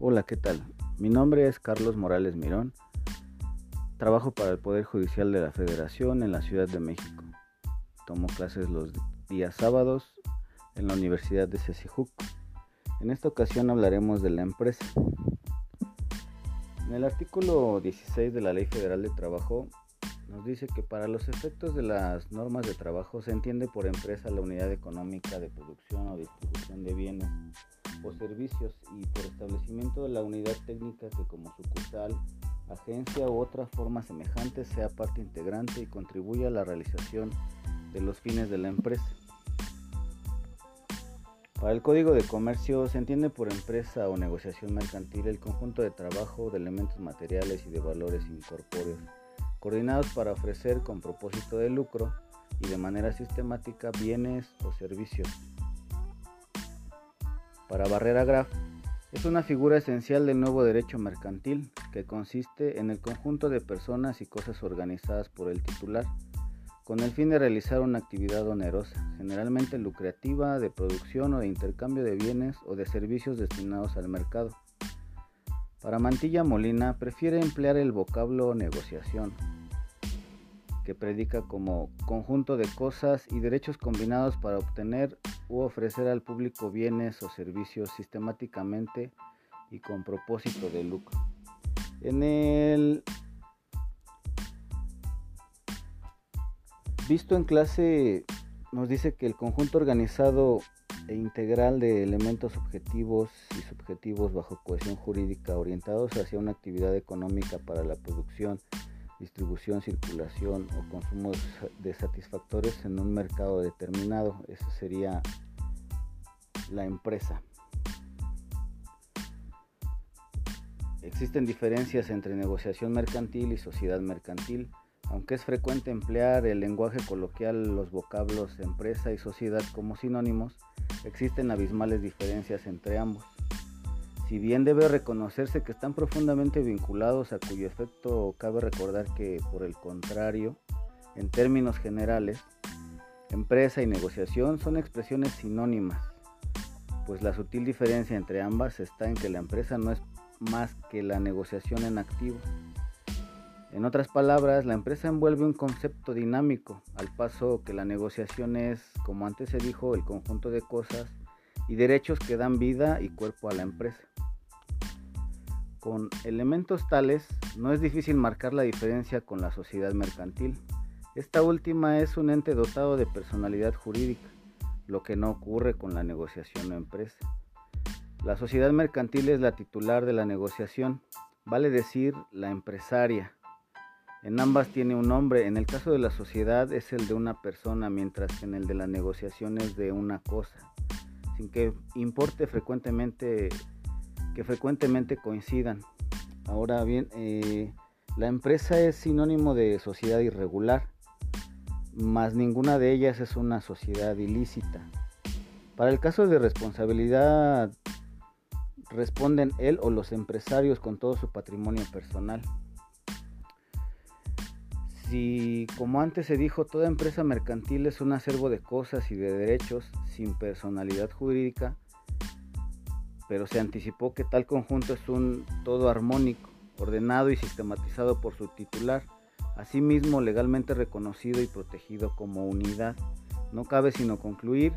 Hola, ¿qué tal? Mi nombre es Carlos Morales Mirón. Trabajo para el Poder Judicial de la Federación en la Ciudad de México. Tomo clases los días sábados en la Universidad de Cecijuc. En esta ocasión hablaremos de la empresa. En el artículo 16 de la Ley Federal de Trabajo nos dice que para los efectos de las normas de trabajo se entiende por empresa la unidad económica de producción o distribución de bienes o servicios y por establecimiento de la unidad técnica que como sucursal, agencia u otra forma semejante sea parte integrante y contribuya a la realización de los fines de la empresa. Para el Código de Comercio se entiende por empresa o negociación mercantil el conjunto de trabajo, de elementos materiales y de valores incorpóreos, coordinados para ofrecer con propósito de lucro y de manera sistemática bienes o servicios para Barrera Graf, es una figura esencial del nuevo derecho mercantil que consiste en el conjunto de personas y cosas organizadas por el titular con el fin de realizar una actividad onerosa, generalmente lucrativa, de producción o de intercambio de bienes o de servicios destinados al mercado. Para Mantilla Molina prefiere emplear el vocablo negociación, que predica como conjunto de cosas y derechos combinados para obtener u ofrecer al público bienes o servicios sistemáticamente y con propósito de lucro. En el visto en clase nos dice que el conjunto organizado e integral de elementos objetivos y subjetivos bajo cohesión jurídica orientados hacia una actividad económica para la producción distribución, circulación o consumo de satisfactores en un mercado determinado. Eso sería la empresa. Existen diferencias entre negociación mercantil y sociedad mercantil, aunque es frecuente emplear el lenguaje coloquial, los vocablos empresa y sociedad como sinónimos, existen abismales diferencias entre ambos. Si bien debe reconocerse que están profundamente vinculados a cuyo efecto cabe recordar que, por el contrario, en términos generales, empresa y negociación son expresiones sinónimas, pues la sutil diferencia entre ambas está en que la empresa no es más que la negociación en activo. En otras palabras, la empresa envuelve un concepto dinámico, al paso que la negociación es, como antes se dijo, el conjunto de cosas y derechos que dan vida y cuerpo a la empresa. Con elementos tales, no es difícil marcar la diferencia con la sociedad mercantil. Esta última es un ente dotado de personalidad jurídica, lo que no ocurre con la negociación o empresa. La sociedad mercantil es la titular de la negociación, vale decir la empresaria. En ambas tiene un nombre, en el caso de la sociedad es el de una persona, mientras que en el de la negociación es de una cosa, sin que importe frecuentemente que frecuentemente coincidan. Ahora bien, eh, la empresa es sinónimo de sociedad irregular, mas ninguna de ellas es una sociedad ilícita. Para el caso de responsabilidad responden él o los empresarios con todo su patrimonio personal. Si, como antes se dijo, toda empresa mercantil es un acervo de cosas y de derechos sin personalidad jurídica, pero se anticipó que tal conjunto es un todo armónico, ordenado y sistematizado por su titular, asimismo legalmente reconocido y protegido como unidad. No cabe sino concluir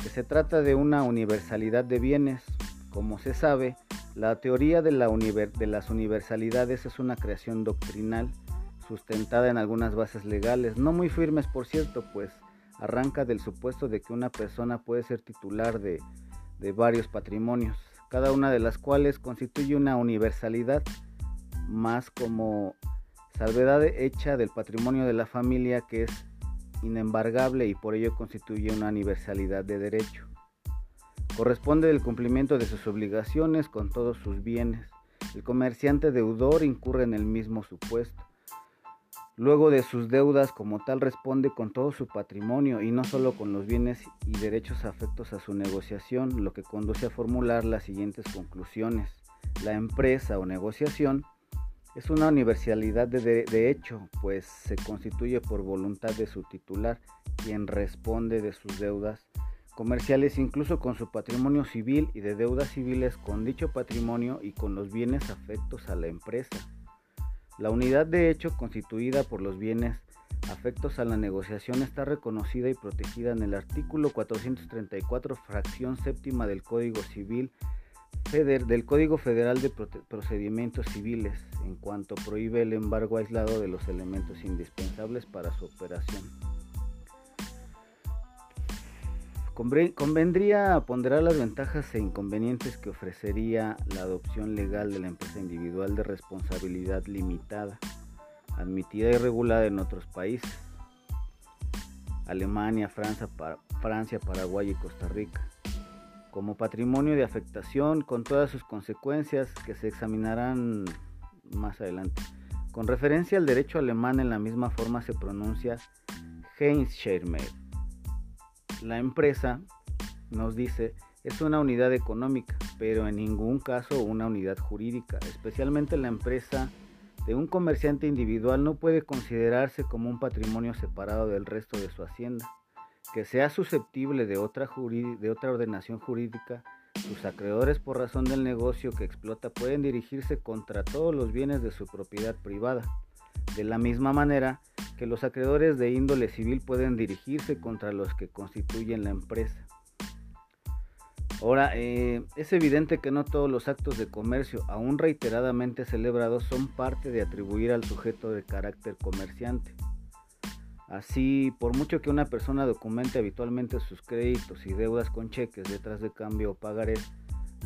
que se trata de una universalidad de bienes. Como se sabe, la teoría de, la de las universalidades es una creación doctrinal sustentada en algunas bases legales, no muy firmes por cierto, pues arranca del supuesto de que una persona puede ser titular de, varios patrimonios cada una de las cuales constituye una universalidad más como salvedad hecha del patrimonio de la familia que es inembargable y por ello constituye una universalidad de derecho. Corresponde el cumplimiento de sus obligaciones con todos sus bienes. El comerciante deudor incurre en el mismo supuesto. Luego de sus deudas como tal responde con todo su patrimonio y no solo con los bienes y derechos afectos a su negociación, lo que conduce a formular las siguientes conclusiones. La empresa o negociación es una universalidad de, de, hecho, pues se constituye por voluntad de su titular, quien responde de sus deudas comerciales incluso con su patrimonio civil y de deudas civiles con dicho patrimonio y con los bienes afectos a la empresa. La unidad de hecho constituida por los bienes afectos a la negociación está reconocida y protegida en el artículo 434, fracción séptima del Código Civil del Código Federal de Procedimientos Civiles, en cuanto prohíbe el embargo aislado de los elementos indispensables para su operación. Convendría ponderar las ventajas e inconvenientes que ofrecería la adopción legal de la empresa individual de responsabilidad limitada, admitida y regulada en otros países, Alemania, Francia, Francia, Paraguay y Costa Rica, como patrimonio de afectación con todas sus consecuencias que se examinarán más adelante. Con referencia al derecho alemán en la misma forma se pronuncia Heinzschirmer la empresa, nos dice, es una unidad económica, pero en ningún caso una unidad jurídica. Especialmente la empresa de un comerciante individual no puede considerarse como un patrimonio separado del resto de su hacienda. Que sea susceptible de otra, de otra ordenación jurídica, sus acreedores por razón del negocio que explota pueden dirigirse contra todos los bienes de su propiedad privada. De la misma manera, que los acreedores de índole civil pueden dirigirse contra los que constituyen la empresa. Ahora, eh, es evidente que no todos los actos de comercio, aún reiteradamente celebrados, son parte de atribuir al sujeto de carácter comerciante. Así, por mucho que una persona documente habitualmente sus créditos y deudas con cheques, letras de cambio o pagarés,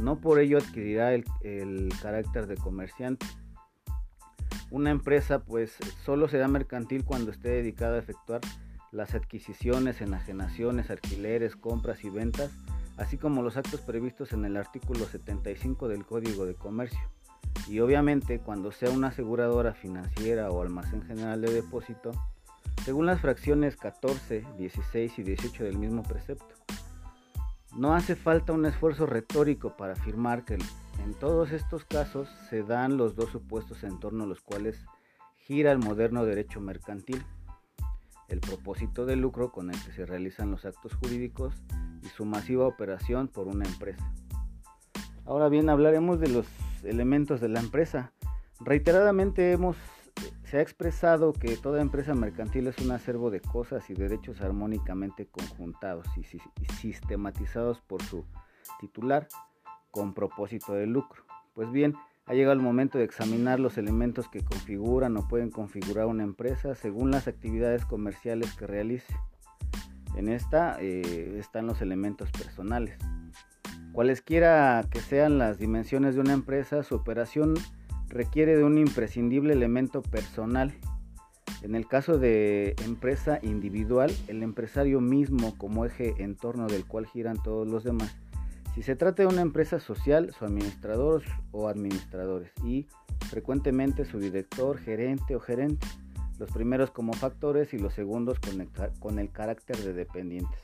no por ello adquirirá el carácter de comerciante una empresa pues solo será mercantil cuando esté dedicada a efectuar las adquisiciones, enajenaciones, alquileres, compras y ventas, así como los actos previstos en el artículo 75 del Código de Comercio. Y obviamente cuando sea una aseguradora financiera o almacén general de depósito, según las fracciones 14, 16 y 18 del mismo precepto. No hace falta un esfuerzo retórico para afirmar que en todos estos casos se dan los dos supuestos en torno a los cuales gira el moderno derecho mercantil, el propósito de lucro con el que se realizan los actos jurídicos y su masiva operación por una empresa. Ahora bien, hablaremos de los elementos de la empresa. Reiteradamente hemos, se ha expresado que toda empresa mercantil es un acervo de cosas y derechos armónicamente conjuntados y sistematizados por su titular con propósito de lucro. Pues bien, ha llegado el momento de examinar los elementos que configuran o pueden configurar una empresa según las actividades comerciales que realice. En esta eh, están los elementos personales. Cualesquiera que sean las dimensiones de una empresa, su operación requiere de un imprescindible elemento personal. En el caso de empresa individual, el empresario mismo como eje en torno del cual giran todos los demás si se trata de una empresa social, su administrador o administradores y frecuentemente su director, gerente o gerente, los primeros como factores y los segundos con el, con el carácter de dependientes.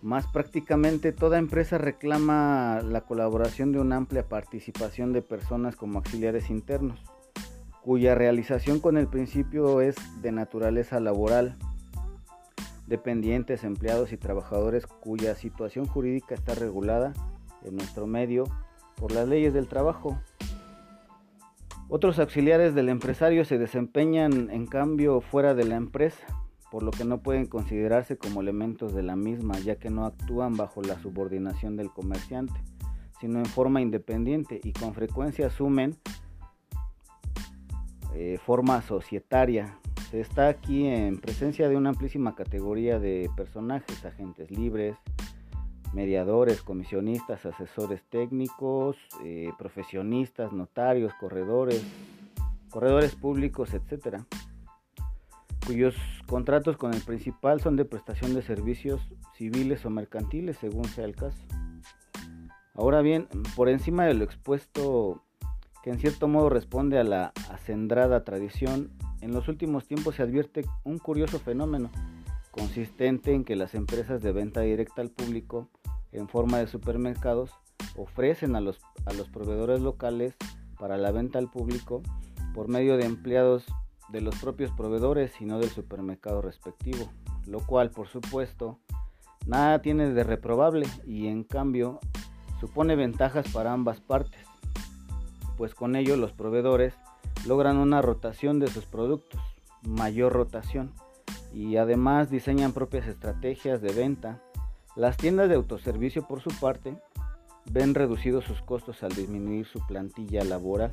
Más prácticamente toda empresa reclama la colaboración de una amplia participación de personas como auxiliares internos, cuya realización con el principio es de naturaleza laboral dependientes, empleados y trabajadores cuya situación jurídica está regulada en nuestro medio por las leyes del trabajo. Otros auxiliares del empresario se desempeñan en cambio fuera de la empresa, por lo que no pueden considerarse como elementos de la misma, ya que no actúan bajo la subordinación del comerciante, sino en forma independiente y con frecuencia asumen eh, forma societaria, está aquí en presencia de una amplísima categoría de personajes, agentes libres, mediadores, comisionistas, asesores técnicos, eh, profesionistas, notarios, corredores, corredores públicos, etcétera, cuyos contratos con el principal son de prestación de servicios civiles o mercantiles, según sea el caso. Ahora bien, por encima de lo expuesto, que en cierto modo responde a la acendrada tradición, en los últimos tiempos se advierte un curioso fenómeno consistente en que las empresas de venta directa al público en forma de supermercados ofrecen a los, a los proveedores locales para la venta al público por medio de empleados de los propios proveedores y no del supermercado respectivo, lo cual por supuesto nada tiene de reprobable y en cambio supone ventajas para ambas partes, pues con ello los proveedores logran una rotación de sus productos, mayor rotación, y además diseñan propias estrategias de venta. Las tiendas de autoservicio por su parte ven reducidos sus costos al disminuir su plantilla laboral.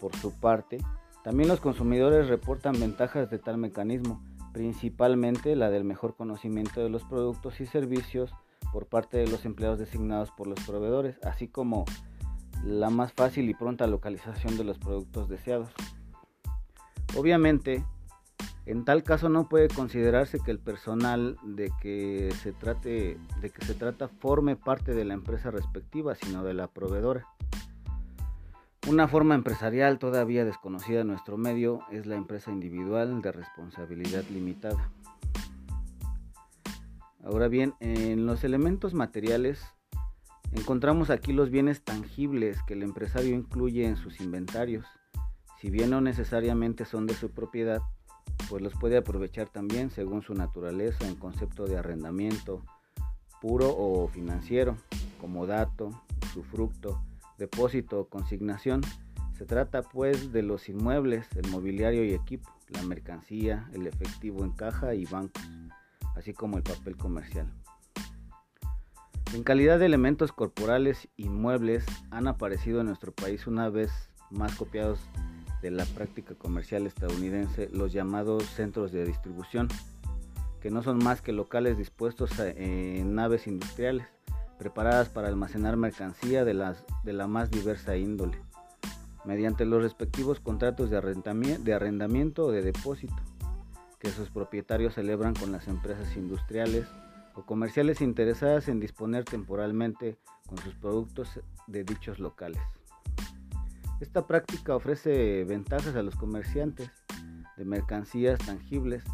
Por su parte, también los consumidores reportan ventajas de tal mecanismo, principalmente la del mejor conocimiento de los productos y servicios por parte de los empleados designados por los proveedores, así como la más fácil y pronta localización de los productos deseados. Obviamente, en tal caso no puede considerarse que el personal de que se trate de que se trata forme parte de la empresa respectiva, sino de la proveedora. Una forma empresarial todavía desconocida en nuestro medio es la empresa individual de responsabilidad limitada. Ahora bien, en los elementos materiales encontramos aquí los bienes tangibles que el empresario incluye en sus inventarios. Si bien no necesariamente son de su propiedad, pues los puede aprovechar también según su naturaleza en concepto de arrendamiento puro o financiero, como dato, usufructo, depósito o consignación. Se trata pues de los inmuebles, el mobiliario y equipo, la mercancía, el efectivo en caja y bancos, así como el papel comercial. En calidad de elementos corporales inmuebles han aparecido en nuestro país una vez más copiados de la práctica comercial estadounidense los llamados centros de distribución, que no son más que locales dispuestos en naves industriales, preparadas para almacenar mercancía de, las, de la más diversa índole, mediante los respectivos contratos de arrendamiento, de arrendamiento o de depósito, que sus propietarios celebran con las empresas industriales o comerciales interesadas en disponer temporalmente con sus productos de dichos locales. Esta práctica ofrece ventajas a los comerciantes de mercancías tangibles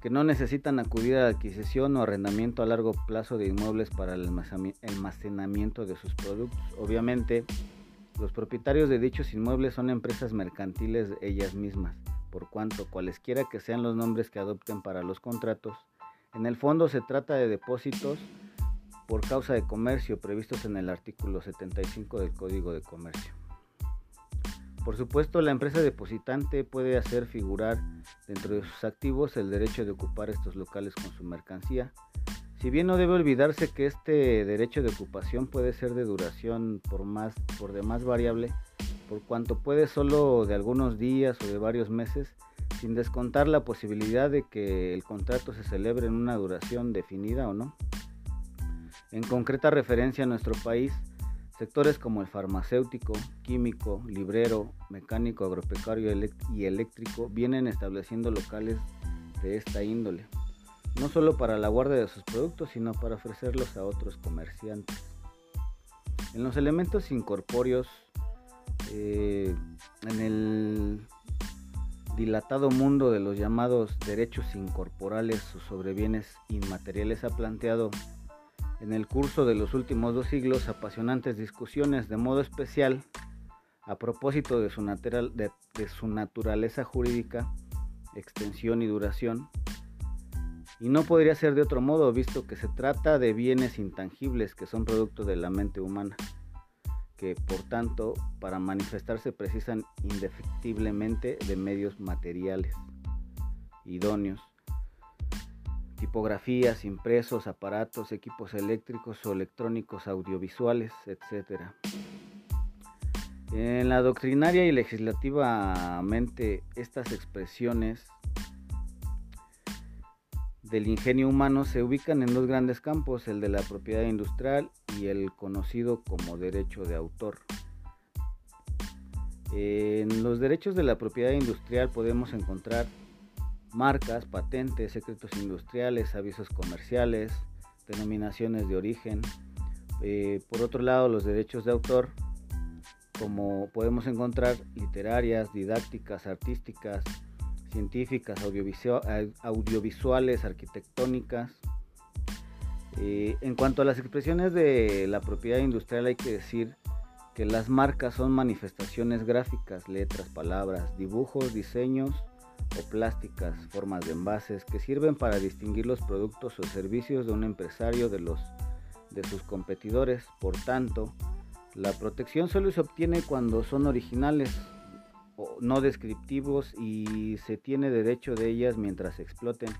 que no necesitan acudir a la adquisición o arrendamiento a largo plazo de inmuebles para el almacenamiento de sus productos. Obviamente, los propietarios de dichos inmuebles son empresas mercantiles ellas mismas, por cuanto cualesquiera que sean los nombres que adopten para los contratos, en el fondo se trata de depósitos por causa de comercio previstos en el artículo 75 del Código de Comercio. Por supuesto, la empresa depositante puede hacer figurar dentro de sus activos el derecho de ocupar estos locales con su mercancía. Si bien no debe olvidarse que este derecho de ocupación puede ser de duración por, más, por demás variable, por cuanto puede solo de algunos días o de varios meses, sin descontar la posibilidad de que el contrato se celebre en una duración definida o no. En concreta referencia a nuestro país, Sectores como el farmacéutico, químico, librero, mecánico, agropecuario y eléctrico vienen estableciendo locales de esta índole, no solo para la guardia de sus productos, sino para ofrecerlos a otros comerciantes. En los elementos incorpóreos, eh, en el dilatado mundo de los llamados derechos incorporales o sobre bienes inmateriales ha planteado en el curso de los últimos dos siglos apasionantes discusiones de modo especial a propósito de su, de, su naturaleza jurídica, extensión y duración. Y no podría ser de otro modo, visto que se trata de bienes intangibles que son producto de la mente humana, que por tanto para manifestarse precisan indefectiblemente de medios materiales idóneos tipografías, impresos, aparatos, equipos eléctricos o electrónicos audiovisuales, etc. En la doctrinaria y legislativamente estas expresiones del ingenio humano se ubican en dos grandes campos, el de la propiedad industrial y el conocido como derecho de autor. En los derechos de la propiedad industrial podemos encontrar marcas, patentes, secretos industriales, avisos comerciales, denominaciones de origen. Eh, por otro lado, los derechos de autor, como podemos encontrar literarias, didácticas, artísticas, científicas, audiovisuales, arquitectónicas. Eh, en cuanto a las expresiones de la propiedad industrial hay que decir que las marcas son manifestaciones gráficas, letras, palabras, dibujos, diseños, o plásticas, formas de envases que sirven para distinguir los productos o servicios de un empresario de los de sus competidores. Por tanto, la protección solo se obtiene cuando son originales no descriptivos y se tiene derecho de ellas mientras exploten,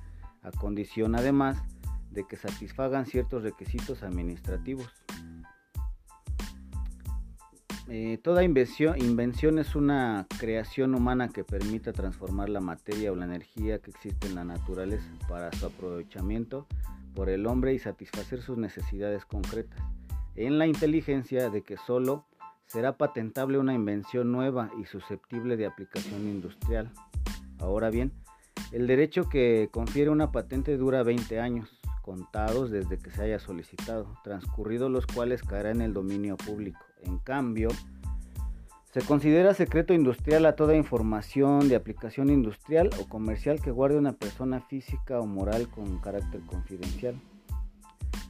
a condición además de que satisfagan ciertos requisitos administrativos. Eh, toda invención, invención es una creación humana que permita transformar la materia o la energía que existe en la naturaleza para su aprovechamiento por el hombre y satisfacer sus necesidades concretas en la inteligencia de que solo será patentable una invención nueva y susceptible de aplicación industrial. Ahora bien, el derecho que confiere una patente dura 20 años, contados desde que se haya solicitado, transcurridos los cuales caerá en el dominio público. En cambio, se considera secreto industrial a toda información de aplicación industrial o comercial que guarde una persona física o moral con carácter confidencial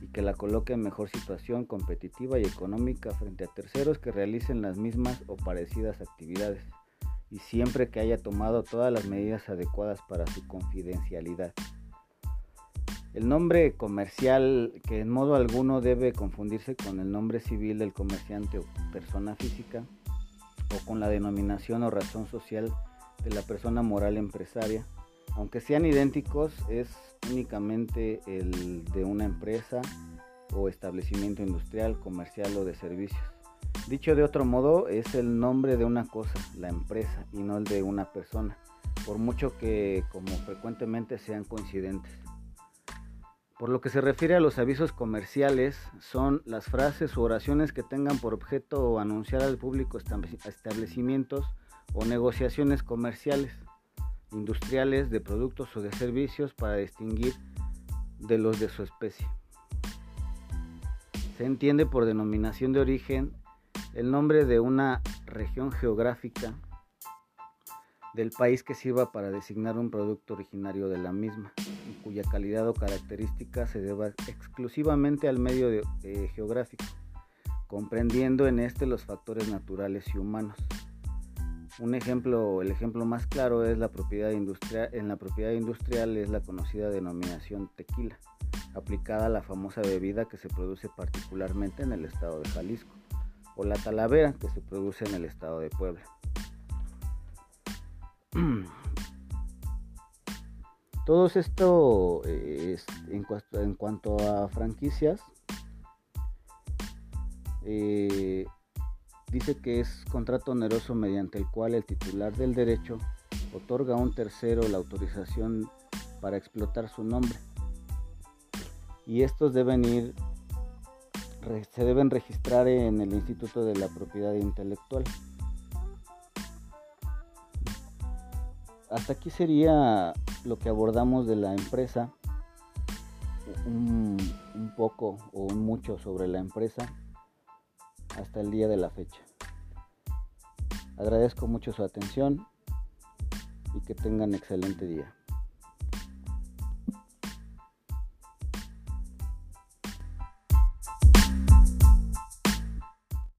y que la coloque en mejor situación competitiva y económica frente a terceros que realicen las mismas o parecidas actividades y siempre que haya tomado todas las medidas adecuadas para su confidencialidad. El nombre comercial, que en modo alguno debe confundirse con el nombre civil del comerciante o persona física, o con la denominación o razón social de la persona moral empresaria, aunque sean idénticos, es únicamente el de una empresa o establecimiento industrial, comercial o de servicios. Dicho de otro modo, es el nombre de una cosa, la empresa, y no el de una persona, por mucho que como frecuentemente sean coincidentes. Por lo que se refiere a los avisos comerciales, son las frases o oraciones que tengan por objeto anunciar al público establecimientos o negociaciones comerciales industriales de productos o de servicios para distinguir de los de su especie. Se entiende por denominación de origen el nombre de una región geográfica del país que sirva para designar un producto originario de la misma y cuya calidad o característica se deba exclusivamente al medio eh, geográfico, comprendiendo en este los factores naturales y humanos. Un ejemplo, el ejemplo más claro es la propiedad industrial. En la propiedad industrial es la conocida denominación tequila, aplicada a la famosa bebida que se produce particularmente en el estado de Jalisco, o la talavera que se produce en el estado de Puebla. Todo esto eh, en, cuanto, a franquicias. Eh, dice que es contrato oneroso mediante el cual el titular del derecho otorga a un tercero la autorización para explotar su nombre. Y estos deben ir, se deben registrar en el Instituto de la Propiedad Intelectual. Hasta aquí sería lo que abordamos de la empresa, un, poco o mucho sobre la empresa hasta el día de la fecha. Agradezco mucho su atención y que tengan excelente día.